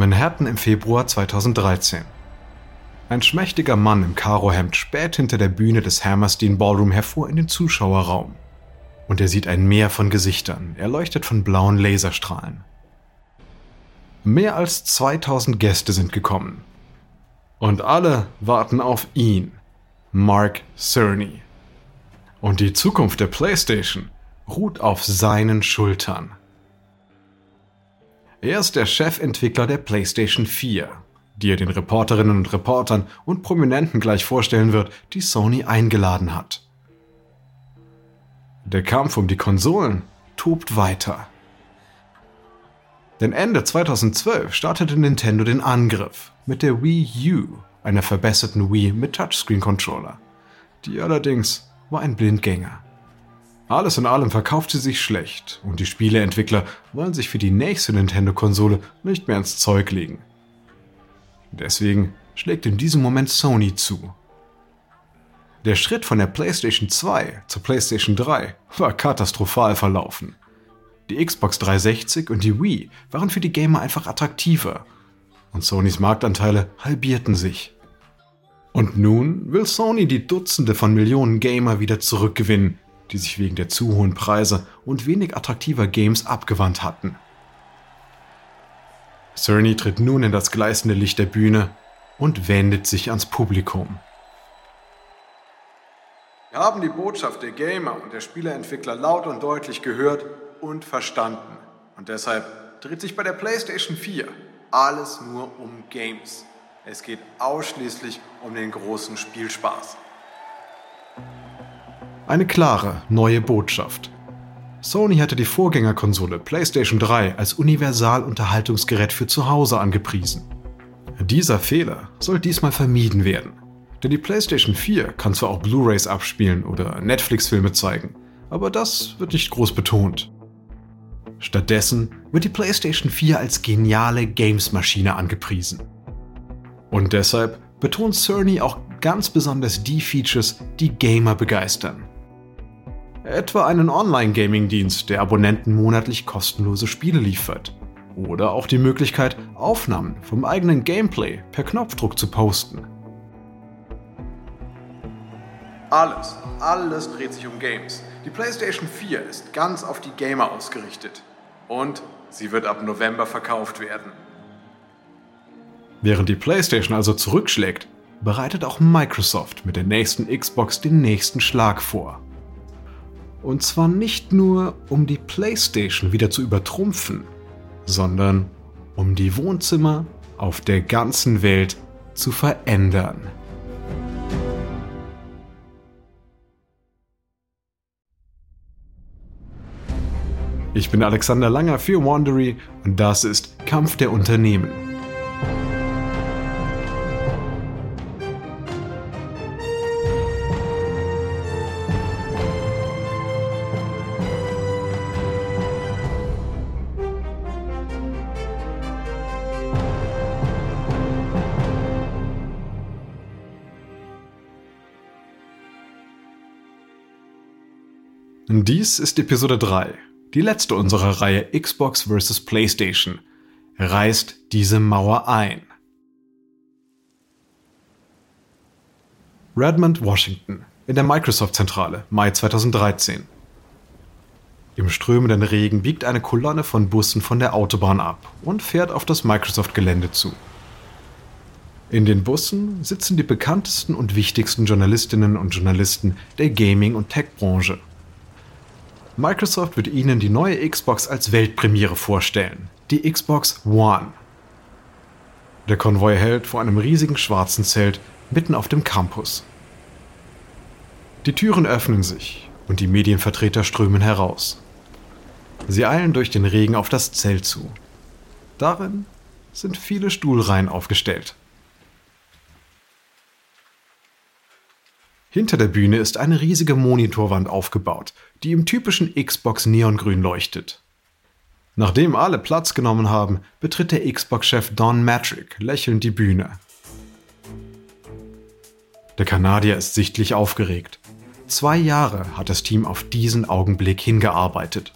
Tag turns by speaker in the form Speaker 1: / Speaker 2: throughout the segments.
Speaker 1: Manhattan im Februar 2013. Ein schmächtiger Mann im Karohemd späht hinter der Bühne des Hammerstein Ballroom hervor in den Zuschauerraum. Und er sieht ein Meer von Gesichtern, erleuchtet von blauen Laserstrahlen. Mehr als 2000 Gäste sind gekommen. Und alle warten auf ihn, Mark Cerny. Und die Zukunft der PlayStation ruht auf seinen Schultern. Er ist der Chefentwickler der PlayStation 4 die er den Reporterinnen und Reportern und Prominenten gleich vorstellen wird, die Sony eingeladen hat. Der Kampf um die Konsolen tobt weiter. Denn Ende 2012 startete Nintendo den Angriff mit der Wii U, einer verbesserten Wii mit Touchscreen-Controller. Die allerdings war ein Blindgänger. Alles in allem verkauft sie sich schlecht und die Spieleentwickler wollen sich für die nächste Nintendo-Konsole nicht mehr ins Zeug legen. Deswegen schlägt in diesem Moment Sony zu. Der Schritt von der PlayStation 2 zur PlayStation 3 war katastrophal verlaufen. Die Xbox 360 und die Wii waren für die Gamer einfach attraktiver und Sonys Marktanteile halbierten sich. Und nun will Sony die Dutzende von Millionen Gamer wieder zurückgewinnen, die sich wegen der zu hohen Preise und wenig attraktiver Games abgewandt hatten. Cerny tritt nun in das gleißende Licht der Bühne und wendet sich ans Publikum.
Speaker 2: Wir haben die Botschaft der Gamer und der Spieleentwickler laut und deutlich gehört und verstanden. Und deshalb dreht sich bei der PlayStation 4 alles nur um Games. Es geht ausschließlich um den großen Spielspaß.
Speaker 1: Eine klare neue Botschaft. Sony hatte die Vorgängerkonsole PlayStation 3 als Universal-Unterhaltungsgerät für zu Hause angepriesen. Dieser Fehler soll diesmal vermieden werden. Denn die PlayStation 4 kann zwar auch Blu-rays abspielen oder Netflix-Filme zeigen, aber das wird nicht groß betont. Stattdessen wird die PlayStation 4 als geniale Games-Maschine angepriesen. Und deshalb betont Cerny auch ganz besonders die Features, die Gamer begeistern. Etwa einen Online-Gaming-Dienst, der Abonnenten monatlich kostenlose Spiele liefert. Oder auch die Möglichkeit, Aufnahmen vom eigenen Gameplay per Knopfdruck zu posten.
Speaker 2: Alles, alles dreht sich um Games. Die PlayStation 4 ist ganz auf die Gamer ausgerichtet. Und sie wird ab November verkauft werden.
Speaker 1: Während die PlayStation also zurückschlägt, bereitet auch Microsoft mit der nächsten Xbox den nächsten Schlag vor. Und zwar nicht nur, um die PlayStation wieder zu übertrumpfen, sondern um die Wohnzimmer auf der ganzen Welt zu verändern. Ich bin Alexander Langer für Wandery und das ist Kampf der Unternehmen. Dies ist Episode 3, die letzte unserer Reihe Xbox vs. PlayStation. Reißt diese Mauer ein. Redmond, Washington, in der Microsoft-Zentrale, Mai 2013. Im strömenden Regen biegt eine Kolonne von Bussen von der Autobahn ab und fährt auf das Microsoft-Gelände zu. In den Bussen sitzen die bekanntesten und wichtigsten Journalistinnen und Journalisten der Gaming- und Tech-Branche. Microsoft wird Ihnen die neue Xbox als Weltpremiere vorstellen, die Xbox One. Der Konvoi hält vor einem riesigen schwarzen Zelt mitten auf dem Campus. Die Türen öffnen sich und die Medienvertreter strömen heraus. Sie eilen durch den Regen auf das Zelt zu. Darin sind viele Stuhlreihen aufgestellt. Hinter der Bühne ist eine riesige Monitorwand aufgebaut, die im typischen Xbox Neongrün leuchtet. Nachdem alle Platz genommen haben, betritt der Xbox-Chef Don Matrick lächelnd die Bühne. Der Kanadier ist sichtlich aufgeregt. Zwei Jahre hat das Team auf diesen Augenblick hingearbeitet.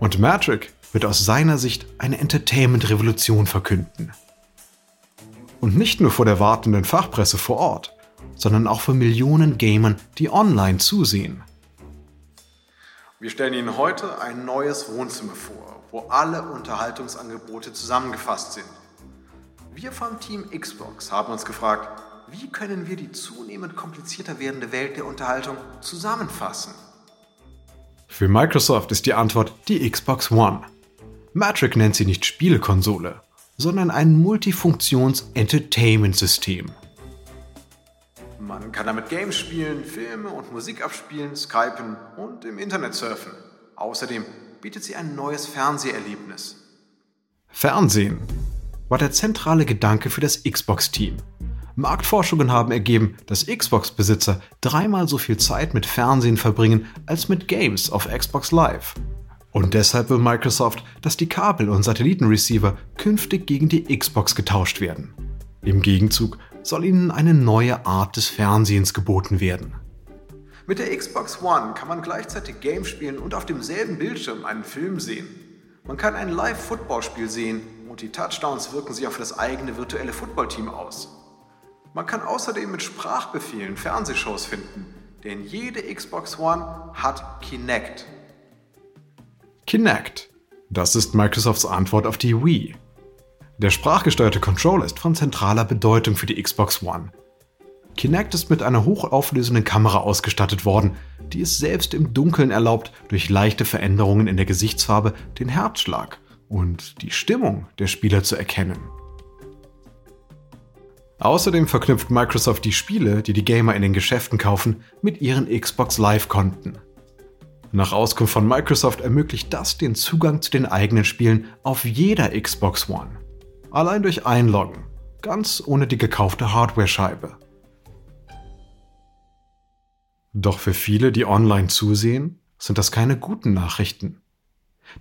Speaker 1: Und Matrick wird aus seiner Sicht eine Entertainment-Revolution verkünden. Und nicht nur vor der wartenden Fachpresse vor Ort, sondern auch vor Millionen Gamern, die online zusehen.
Speaker 2: Wir stellen Ihnen heute ein neues Wohnzimmer vor, wo alle Unterhaltungsangebote zusammengefasst sind. Wir vom Team Xbox haben uns gefragt, wie können wir die zunehmend komplizierter werdende Welt der Unterhaltung zusammenfassen?
Speaker 1: Für Microsoft ist die Antwort die Xbox One. Matrix nennt sie nicht Spielekonsole, sondern ein Multifunktions-Entertainment-System.
Speaker 2: Man kann damit Games spielen, Filme und Musik abspielen, skypen und im Internet surfen. Außerdem bietet sie ein neues Fernseherlebnis.
Speaker 1: Fernsehen war der zentrale Gedanke für das Xbox-Team. Marktforschungen haben ergeben, dass Xbox-Besitzer dreimal so viel Zeit mit Fernsehen verbringen als mit Games auf Xbox Live. Und deshalb will Microsoft, dass die Kabel- und Satellitenreceiver künftig gegen die Xbox getauscht werden. Im Gegenzug soll ihnen eine neue Art des Fernsehens geboten werden.
Speaker 2: Mit der Xbox One kann man gleichzeitig Games spielen und auf demselben Bildschirm einen Film sehen. Man kann ein Live-Footballspiel sehen und die Touchdowns wirken sich auf das eigene virtuelle Footballteam aus. Man kann außerdem mit Sprachbefehlen Fernsehshows finden, denn jede Xbox One hat Kinect.
Speaker 1: Kinect. Das ist Microsofts Antwort auf die Wii. Der sprachgesteuerte Controller ist von zentraler Bedeutung für die Xbox One. Kinect ist mit einer hochauflösenden Kamera ausgestattet worden, die es selbst im Dunkeln erlaubt, durch leichte Veränderungen in der Gesichtsfarbe den Herzschlag und die Stimmung der Spieler zu erkennen. Außerdem verknüpft Microsoft die Spiele, die die Gamer in den Geschäften kaufen, mit ihren Xbox Live-Konten. Nach Auskunft von Microsoft ermöglicht das den Zugang zu den eigenen Spielen auf jeder Xbox One. Allein durch Einloggen, ganz ohne die gekaufte Hardware-Scheibe. Doch für viele, die online zusehen, sind das keine guten Nachrichten.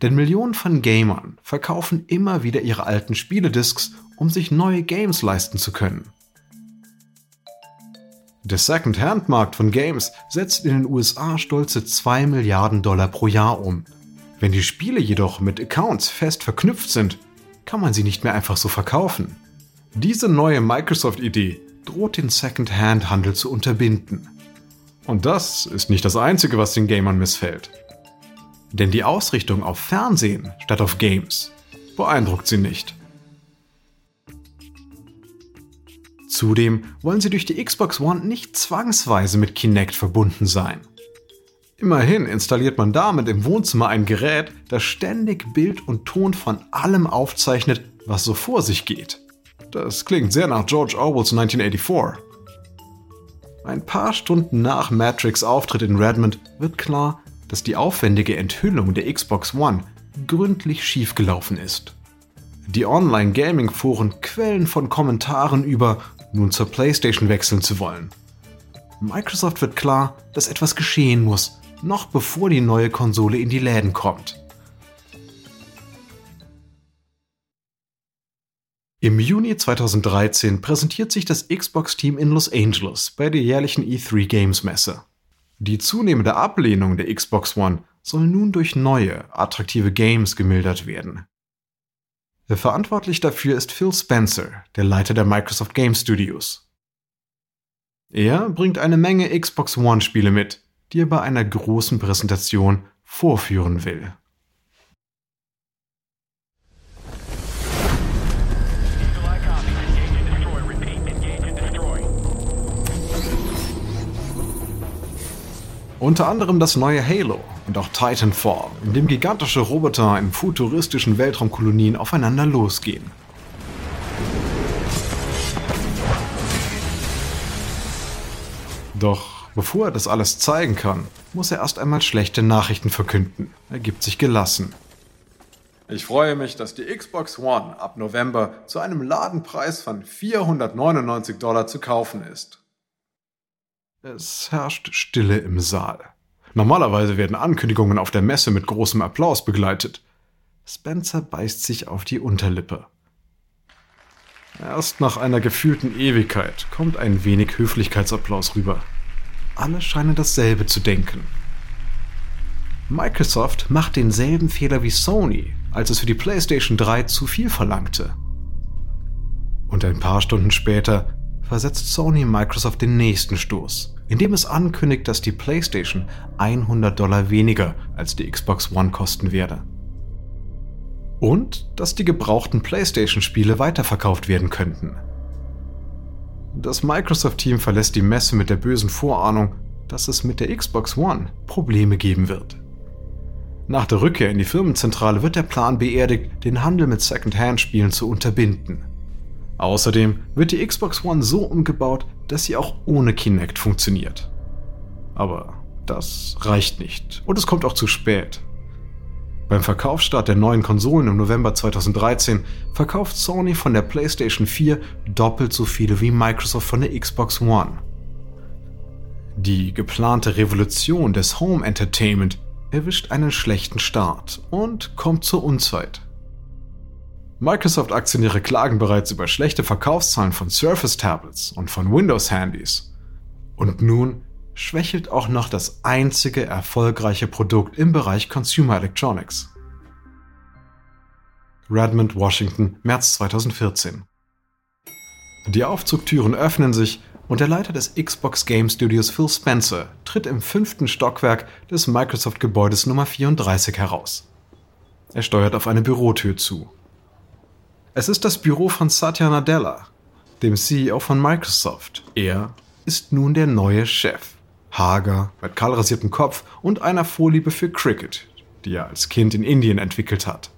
Speaker 1: Denn Millionen von Gamern verkaufen immer wieder ihre alten Spieledisks, um sich neue Games leisten zu können. Der Second-Hand-Markt von Games setzt in den USA stolze 2 Milliarden Dollar pro Jahr um. Wenn die Spiele jedoch mit Accounts fest verknüpft sind, kann man sie nicht mehr einfach so verkaufen. Diese neue Microsoft-Idee droht den Second-Hand-Handel zu unterbinden. Und das ist nicht das Einzige, was den Gamern missfällt. Denn die Ausrichtung auf Fernsehen statt auf Games beeindruckt sie nicht. Zudem wollen sie durch die Xbox One nicht zwangsweise mit Kinect verbunden sein. Immerhin installiert man damit im Wohnzimmer ein Gerät, das ständig Bild und Ton von allem aufzeichnet, was so vor sich geht. Das klingt sehr nach George Orwells 1984. Ein paar Stunden nach Matrix Auftritt in Redmond wird klar, dass die aufwendige Enthüllung der Xbox One gründlich schiefgelaufen ist. Die Online-Gaming-Foren quellen von Kommentaren über nun zur PlayStation wechseln zu wollen. Microsoft wird klar, dass etwas geschehen muss, noch bevor die neue Konsole in die Läden kommt. Im Juni 2013 präsentiert sich das Xbox-Team in Los Angeles bei der jährlichen E3 Games Messe. Die zunehmende Ablehnung der Xbox One soll nun durch neue, attraktive Games gemildert werden. Verantwortlich dafür ist Phil Spencer, der Leiter der Microsoft Game Studios. Er bringt eine Menge Xbox One-Spiele mit, die er bei einer großen Präsentation vorführen will. Unter anderem das neue Halo und auch Titanfall, in dem gigantische Roboter in futuristischen Weltraumkolonien aufeinander losgehen. Doch bevor er das alles zeigen kann, muss er erst einmal schlechte Nachrichten verkünden. Er gibt sich gelassen.
Speaker 2: Ich freue mich, dass die Xbox One ab November zu einem Ladenpreis von 499 Dollar zu kaufen ist.
Speaker 1: Es herrscht Stille im Saal. Normalerweise werden Ankündigungen auf der Messe mit großem Applaus begleitet. Spencer beißt sich auf die Unterlippe. Erst nach einer gefühlten Ewigkeit kommt ein wenig Höflichkeitsapplaus rüber. Alle scheinen dasselbe zu denken. Microsoft macht denselben Fehler wie Sony, als es für die PlayStation 3 zu viel verlangte. Und ein paar Stunden später versetzt Sony Microsoft den nächsten Stoß, indem es ankündigt, dass die PlayStation 100 Dollar weniger als die Xbox One kosten werde. Und dass die gebrauchten PlayStation-Spiele weiterverkauft werden könnten. Das Microsoft-Team verlässt die Messe mit der bösen Vorahnung, dass es mit der Xbox One Probleme geben wird. Nach der Rückkehr in die Firmenzentrale wird der Plan beerdigt, den Handel mit Second-Hand-Spielen zu unterbinden. Außerdem wird die Xbox One so umgebaut, dass sie auch ohne Kinect funktioniert. Aber das reicht nicht und es kommt auch zu spät. Beim Verkaufsstart der neuen Konsolen im November 2013 verkauft Sony von der PlayStation 4 doppelt so viele wie Microsoft von der Xbox One. Die geplante Revolution des Home Entertainment erwischt einen schlechten Start und kommt zur Unzeit. Microsoft-Aktionäre klagen bereits über schlechte Verkaufszahlen von Surface Tablets und von Windows-Handys. Und nun schwächelt auch noch das einzige erfolgreiche Produkt im Bereich Consumer Electronics. Redmond, Washington, März 2014. Die Aufzugtüren öffnen sich und der Leiter des Xbox Game Studios Phil Spencer tritt im fünften Stockwerk des Microsoft-Gebäudes Nummer 34 heraus. Er steuert auf eine Bürotür zu. Es ist das Büro von Satya Nadella, dem CEO von Microsoft. Er ist nun der neue Chef. Hager, mit kahlrasiertem Kopf und einer Vorliebe für Cricket, die er als Kind in Indien entwickelt hat.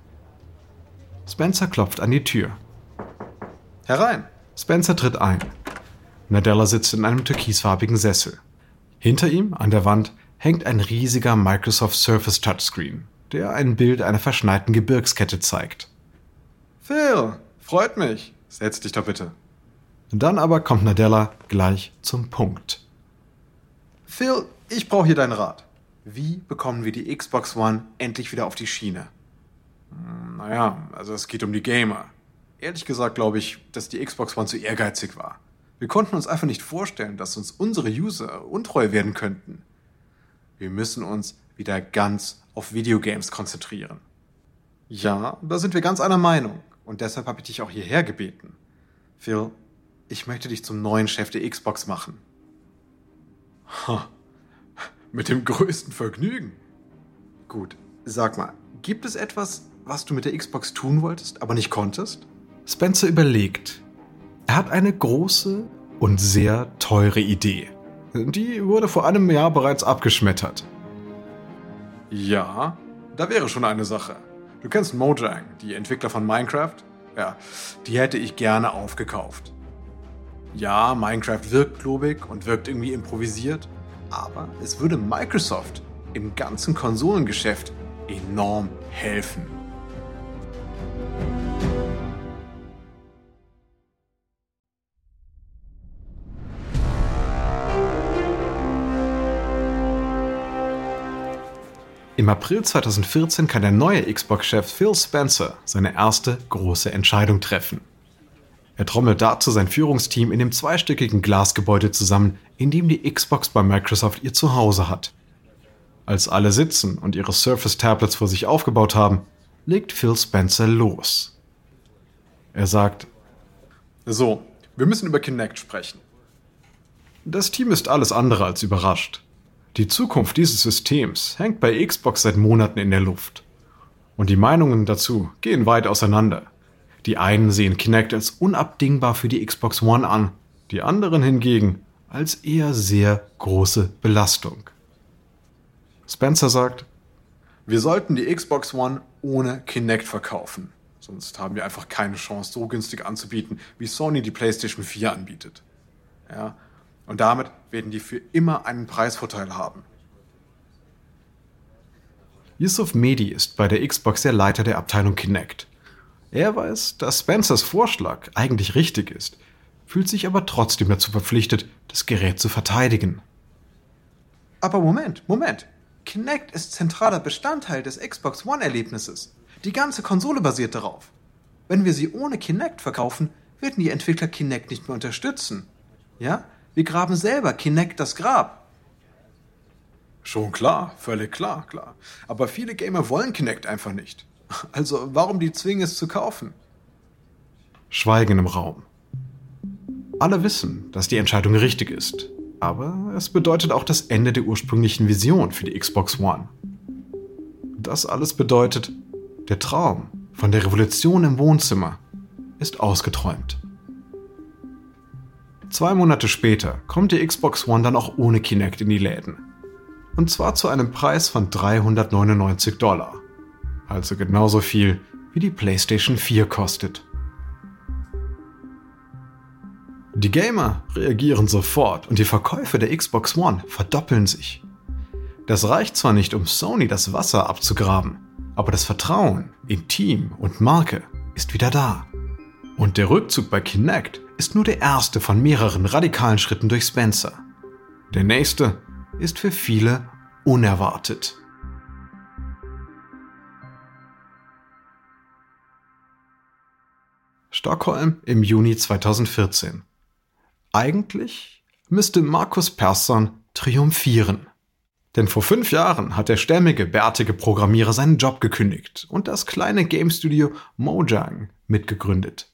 Speaker 1: Spencer klopft an die Tür.
Speaker 2: Herein!
Speaker 1: Spencer tritt ein. Nadella sitzt in einem türkisfarbigen Sessel. Hinter ihm, an der Wand, hängt ein riesiger Microsoft Surface Touchscreen, der ein Bild einer verschneiten Gebirgskette zeigt.
Speaker 2: Phil, freut mich. Setz dich doch bitte.
Speaker 1: Dann aber kommt Nadella gleich zum Punkt.
Speaker 2: Phil, ich brauche hier deinen Rat. Wie bekommen wir die Xbox One endlich wieder auf die Schiene? Hm, naja, also es geht um die Gamer. Ehrlich gesagt glaube ich, dass die Xbox One zu ehrgeizig war. Wir konnten uns einfach nicht vorstellen, dass uns unsere User untreu werden könnten. Wir müssen uns wieder ganz auf Videogames konzentrieren. Ja, da sind wir ganz einer Meinung. Und deshalb habe ich dich auch hierher gebeten. Phil, ich möchte dich zum neuen Chef der Xbox machen. Ha, mit dem größten Vergnügen. Gut, sag mal, gibt es etwas, was du mit der Xbox tun wolltest, aber nicht konntest?
Speaker 1: Spencer überlegt. Er hat eine große und sehr teure Idee. Die wurde vor einem Jahr bereits abgeschmettert.
Speaker 2: Ja, da wäre schon eine Sache. Du kennst Mojang, die Entwickler von Minecraft? Ja, die hätte ich gerne aufgekauft. Ja, Minecraft wirkt klobig und wirkt irgendwie improvisiert, aber es würde Microsoft im ganzen Konsolengeschäft enorm helfen.
Speaker 1: Im April 2014 kann der neue Xbox-Chef Phil Spencer seine erste große Entscheidung treffen. Er trommelt dazu sein Führungsteam in dem zweistöckigen Glasgebäude zusammen, in dem die Xbox bei Microsoft ihr Zuhause hat. Als alle sitzen und ihre Surface Tablets vor sich aufgebaut haben, legt Phil Spencer los. Er sagt,
Speaker 2: So, wir müssen über Kinect sprechen.
Speaker 1: Das Team ist alles andere als überrascht. Die Zukunft dieses Systems hängt bei Xbox seit Monaten in der Luft. Und die Meinungen dazu gehen weit auseinander. Die einen sehen Kinect als unabdingbar für die Xbox One an, die anderen hingegen als eher sehr große Belastung. Spencer sagt,
Speaker 2: wir sollten die Xbox One ohne Kinect verkaufen. Sonst haben wir einfach keine Chance, so günstig anzubieten, wie Sony die PlayStation 4 anbietet. Ja, und damit werden die für immer einen Preisvorteil haben.
Speaker 1: Yusuf Mehdi ist bei der Xbox der Leiter der Abteilung Kinect. Er weiß, dass Spencers Vorschlag eigentlich richtig ist, fühlt sich aber trotzdem dazu verpflichtet, das Gerät zu verteidigen.
Speaker 2: Aber Moment, Moment. Kinect ist zentraler Bestandteil des Xbox One-Erlebnisses. Die ganze Konsole basiert darauf. Wenn wir sie ohne Kinect verkaufen, werden die Entwickler Kinect nicht mehr unterstützen. Ja? Wir graben selber Kinect das Grab. Schon klar, völlig klar, klar. Aber viele Gamer wollen Kinect einfach nicht. Also warum die zwingen es zu kaufen?
Speaker 1: Schweigen im Raum. Alle wissen, dass die Entscheidung richtig ist, aber es bedeutet auch das Ende der ursprünglichen Vision für die Xbox One. Das alles bedeutet, der Traum von der Revolution im Wohnzimmer ist ausgeträumt. Zwei Monate später kommt die Xbox One dann auch ohne Kinect in die Läden. Und zwar zu einem Preis von 399 Dollar. Also genauso viel wie die PlayStation 4 kostet. Die Gamer reagieren sofort und die Verkäufe der Xbox One verdoppeln sich. Das reicht zwar nicht, um Sony das Wasser abzugraben, aber das Vertrauen in Team und Marke ist wieder da. Und der Rückzug bei Kinect ist nur der erste von mehreren radikalen Schritten durch Spencer. Der nächste ist für viele unerwartet. Stockholm im Juni 2014. Eigentlich müsste Markus Persson triumphieren. Denn vor fünf Jahren hat der stämmige, bärtige Programmierer seinen Job gekündigt und das kleine Game Studio Mojang mitgegründet.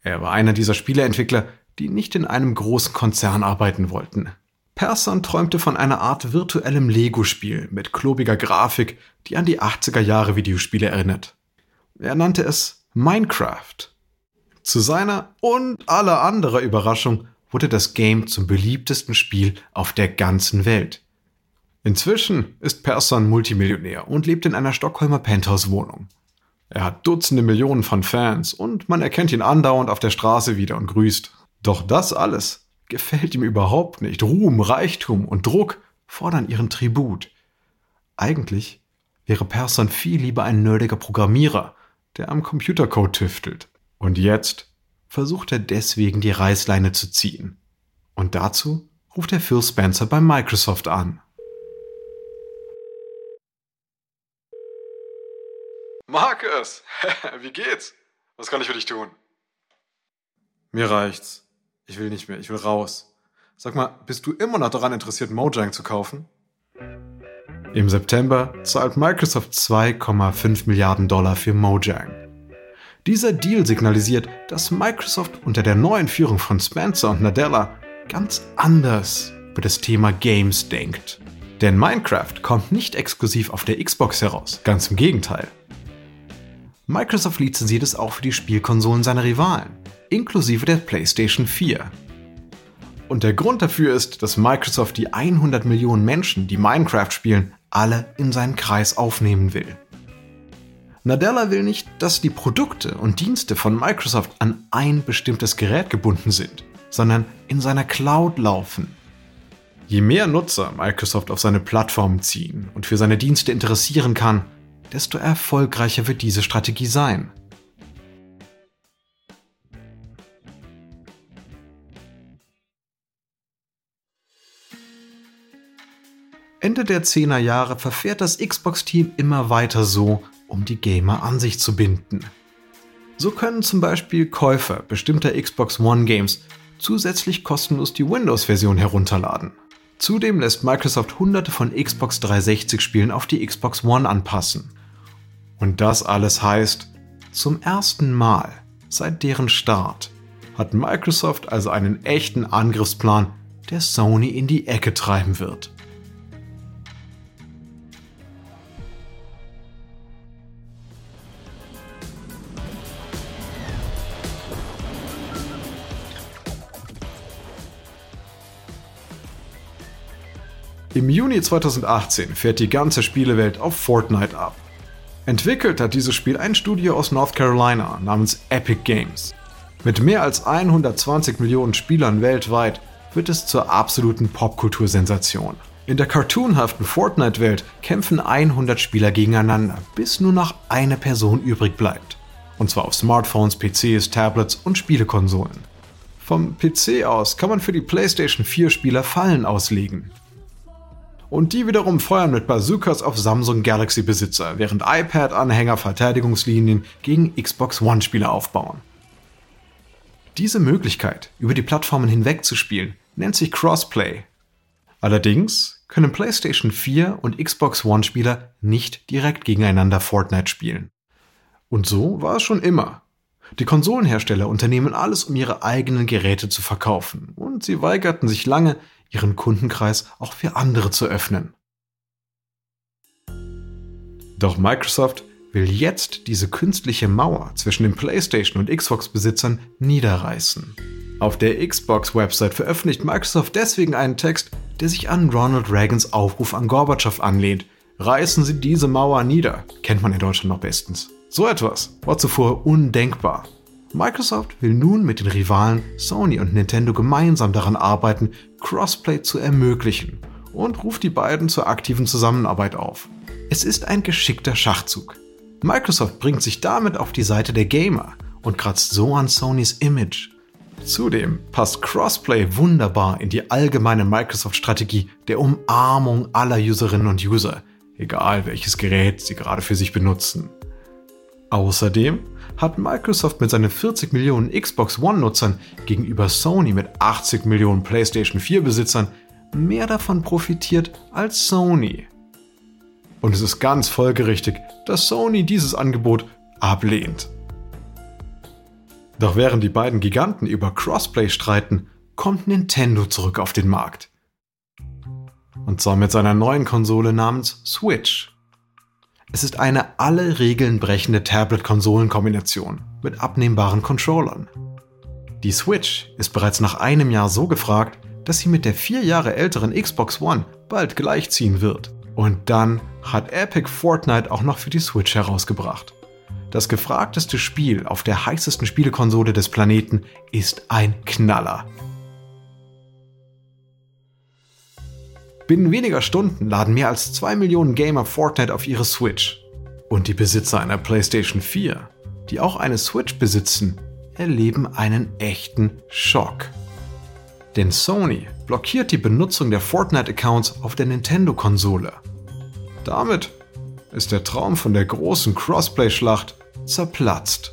Speaker 1: Er war einer dieser Spieleentwickler, die nicht in einem großen Konzern arbeiten wollten. Persson träumte von einer Art virtuellem Lego-Spiel mit klobiger Grafik, die an die 80er Jahre Videospiele erinnert. Er nannte es Minecraft. Zu seiner und aller anderer Überraschung wurde das Game zum beliebtesten Spiel auf der ganzen Welt. Inzwischen ist Persson Multimillionär und lebt in einer Stockholmer Penthouse-Wohnung. Er hat Dutzende Millionen von Fans und man erkennt ihn andauernd auf der Straße wieder und grüßt. Doch das alles gefällt ihm überhaupt nicht. Ruhm, Reichtum und Druck fordern ihren Tribut. Eigentlich wäre Persson viel lieber ein nerdiger Programmierer, der am Computercode tüftelt. Und jetzt versucht er deswegen die Reißleine zu ziehen. Und dazu ruft er Phil Spencer bei Microsoft an.
Speaker 2: Markus, wie geht's? Was kann ich für dich tun?
Speaker 1: Mir reicht's. Ich will nicht mehr, ich will raus. Sag mal, bist du immer noch daran interessiert, Mojang zu kaufen? Im September zahlt Microsoft 2,5 Milliarden Dollar für Mojang. Dieser Deal signalisiert, dass Microsoft unter der neuen Führung von Spencer und Nadella ganz anders über das Thema Games denkt. Denn Minecraft kommt nicht exklusiv auf der Xbox heraus, ganz im Gegenteil. Microsoft lizenziert es auch für die Spielkonsolen seiner Rivalen, inklusive der PlayStation 4. Und der Grund dafür ist, dass Microsoft die 100 Millionen Menschen, die Minecraft spielen, alle in seinen Kreis aufnehmen will. Nadella will nicht, dass die Produkte und Dienste von Microsoft an ein bestimmtes Gerät gebunden sind, sondern in seiner Cloud laufen. Je mehr Nutzer Microsoft auf seine Plattform ziehen und für seine Dienste interessieren kann, desto erfolgreicher wird diese Strategie sein. Ende der 10er Jahre verfährt das Xbox-Team immer weiter so, um die Gamer an sich zu binden. So können zum Beispiel Käufer bestimmter Xbox One Games zusätzlich kostenlos die Windows-Version herunterladen. Zudem lässt Microsoft hunderte von Xbox 360-Spielen auf die Xbox One anpassen. Und das alles heißt, zum ersten Mal seit deren Start hat Microsoft also einen echten Angriffsplan, der Sony in die Ecke treiben wird. Im Juni 2018 fährt die ganze Spielewelt auf Fortnite ab. Entwickelt hat dieses Spiel ein Studio aus North Carolina namens Epic Games. Mit mehr als 120 Millionen Spielern weltweit wird es zur absoluten Popkultursensation. In der cartoonhaften Fortnite-Welt kämpfen 100 Spieler gegeneinander, bis nur noch eine Person übrig bleibt. Und zwar auf Smartphones, PCs, Tablets und Spielekonsolen. Vom PC aus kann man für die PlayStation 4 Spieler Fallen auslegen, und die wiederum feuern mit Bazookas auf Samsung Galaxy-Besitzer, während iPad-Anhänger Verteidigungslinien gegen Xbox One-Spieler aufbauen. Diese Möglichkeit, über die Plattformen hinweg zu spielen, nennt sich Crossplay. Allerdings können PlayStation 4 und Xbox One-Spieler nicht direkt gegeneinander Fortnite spielen. Und so war es schon immer. Die Konsolenhersteller unternehmen alles, um ihre eigenen Geräte zu verkaufen, und sie weigerten sich lange, ihren Kundenkreis auch für andere zu öffnen. Doch Microsoft will jetzt diese künstliche Mauer zwischen den PlayStation und Xbox-Besitzern niederreißen. Auf der Xbox-Website veröffentlicht Microsoft deswegen einen Text, der sich an Ronald Reagans Aufruf an Gorbatschow anlehnt. Reißen Sie diese Mauer nieder, kennt man in Deutschland noch bestens. So etwas war zuvor undenkbar. Microsoft will nun mit den Rivalen Sony und Nintendo gemeinsam daran arbeiten, Crossplay zu ermöglichen und ruft die beiden zur aktiven Zusammenarbeit auf. Es ist ein geschickter Schachzug. Microsoft bringt sich damit auf die Seite der Gamer und kratzt so an Sonys Image. Zudem passt Crossplay wunderbar in die allgemeine Microsoft-Strategie der Umarmung aller Userinnen und User, egal welches Gerät sie gerade für sich benutzen. Außerdem hat Microsoft mit seinen 40 Millionen Xbox One-Nutzern gegenüber Sony mit 80 Millionen PlayStation 4-Besitzern mehr davon profitiert als Sony. Und es ist ganz folgerichtig, dass Sony dieses Angebot ablehnt. Doch während die beiden Giganten über Crossplay streiten, kommt Nintendo zurück auf den Markt. Und zwar mit seiner neuen Konsole namens Switch. Es ist eine alle Regeln brechende Tablet-Konsolen-Kombination mit abnehmbaren Controllern. Die Switch ist bereits nach einem Jahr so gefragt, dass sie mit der vier Jahre älteren Xbox One bald gleichziehen wird. Und dann hat Epic Fortnite auch noch für die Switch herausgebracht. Das gefragteste Spiel auf der heißesten Spielekonsole des Planeten ist ein Knaller. Binnen weniger Stunden laden mehr als 2 Millionen Gamer Fortnite auf ihre Switch. Und die Besitzer einer PlayStation 4, die auch eine Switch besitzen, erleben einen echten Schock. Denn Sony blockiert die Benutzung der Fortnite-Accounts auf der Nintendo-Konsole. Damit ist der Traum von der großen Crossplay-Schlacht zerplatzt.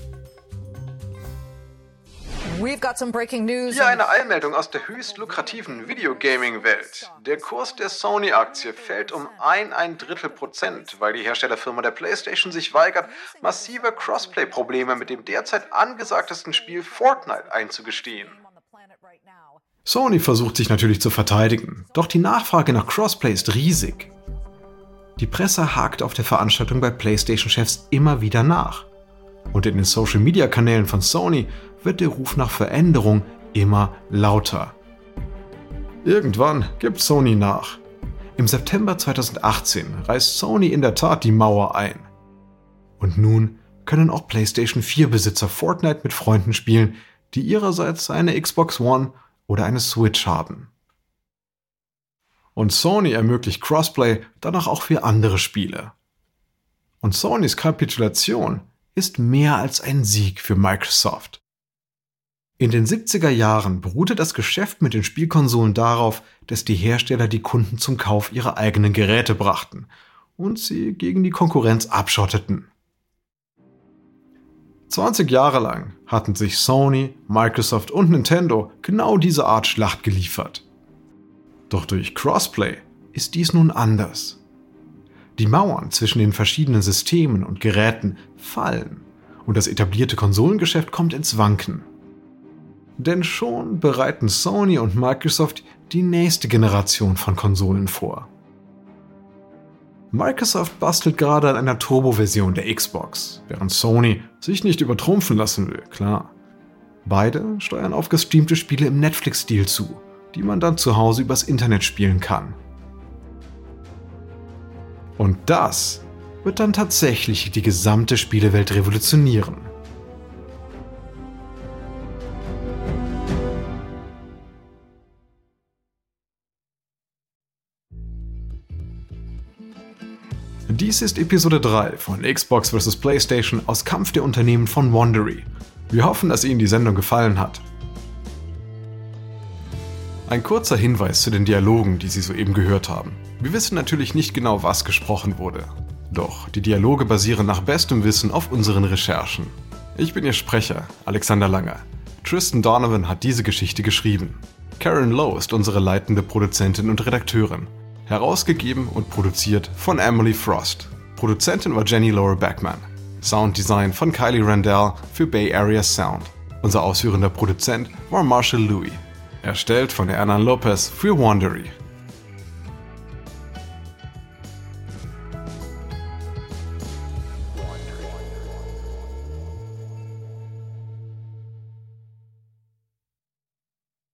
Speaker 2: Hier eine Eilmeldung aus der höchst lukrativen Videogaming-Welt. Der Kurs der Sony-Aktie fällt um ein, ein Drittel Prozent, weil die Herstellerfirma der PlayStation sich weigert, massive Crossplay-Probleme mit dem derzeit angesagtesten Spiel Fortnite einzugestehen.
Speaker 1: Sony versucht sich natürlich zu verteidigen, doch die Nachfrage nach Crossplay ist riesig. Die Presse hakt auf der Veranstaltung bei PlayStation-Chefs immer wieder nach. Und in den Social-Media-Kanälen von Sony wird der Ruf nach Veränderung immer lauter. Irgendwann gibt Sony nach. Im September 2018 reißt Sony in der Tat die Mauer ein. Und nun können auch PlayStation 4-Besitzer Fortnite mit Freunden spielen, die ihrerseits eine Xbox One oder eine Switch haben. Und Sony ermöglicht Crossplay danach auch für andere Spiele. Und Sonys Kapitulation ist mehr als ein Sieg für Microsoft. In den 70er Jahren beruhte das Geschäft mit den Spielkonsolen darauf, dass die Hersteller die Kunden zum Kauf ihrer eigenen Geräte brachten und sie gegen die Konkurrenz abschotteten. 20 Jahre lang hatten sich Sony, Microsoft und Nintendo genau diese Art Schlacht geliefert. Doch durch Crossplay ist dies nun anders. Die Mauern zwischen den verschiedenen Systemen und Geräten fallen und das etablierte Konsolengeschäft kommt ins Wanken. Denn schon bereiten Sony und Microsoft die nächste Generation von Konsolen vor. Microsoft bastelt gerade an einer Turbo-Version der Xbox, während Sony sich nicht übertrumpfen lassen will, klar. Beide steuern auf gestreamte Spiele im Netflix-Stil zu die man dann zu Hause übers Internet spielen kann. Und das wird dann tatsächlich die gesamte Spielewelt revolutionieren. Dies ist Episode 3 von Xbox vs. PlayStation aus Kampf der Unternehmen von Wandery. Wir hoffen, dass Ihnen die Sendung gefallen hat. Ein kurzer Hinweis zu den Dialogen, die Sie soeben gehört haben. Wir wissen natürlich nicht genau, was gesprochen wurde. Doch die Dialoge basieren nach bestem Wissen auf unseren Recherchen. Ich bin Ihr Sprecher, Alexander Langer. Tristan Donovan hat diese Geschichte geschrieben. Karen Lowe ist unsere leitende Produzentin und Redakteurin. Herausgegeben und produziert von Emily Frost. Produzentin war Jenny Laura Backman. Sounddesign von Kylie Randall für Bay Area Sound. Unser ausführender Produzent war Marshall Louis. Erstellt von Ernan Lopez für Wandery.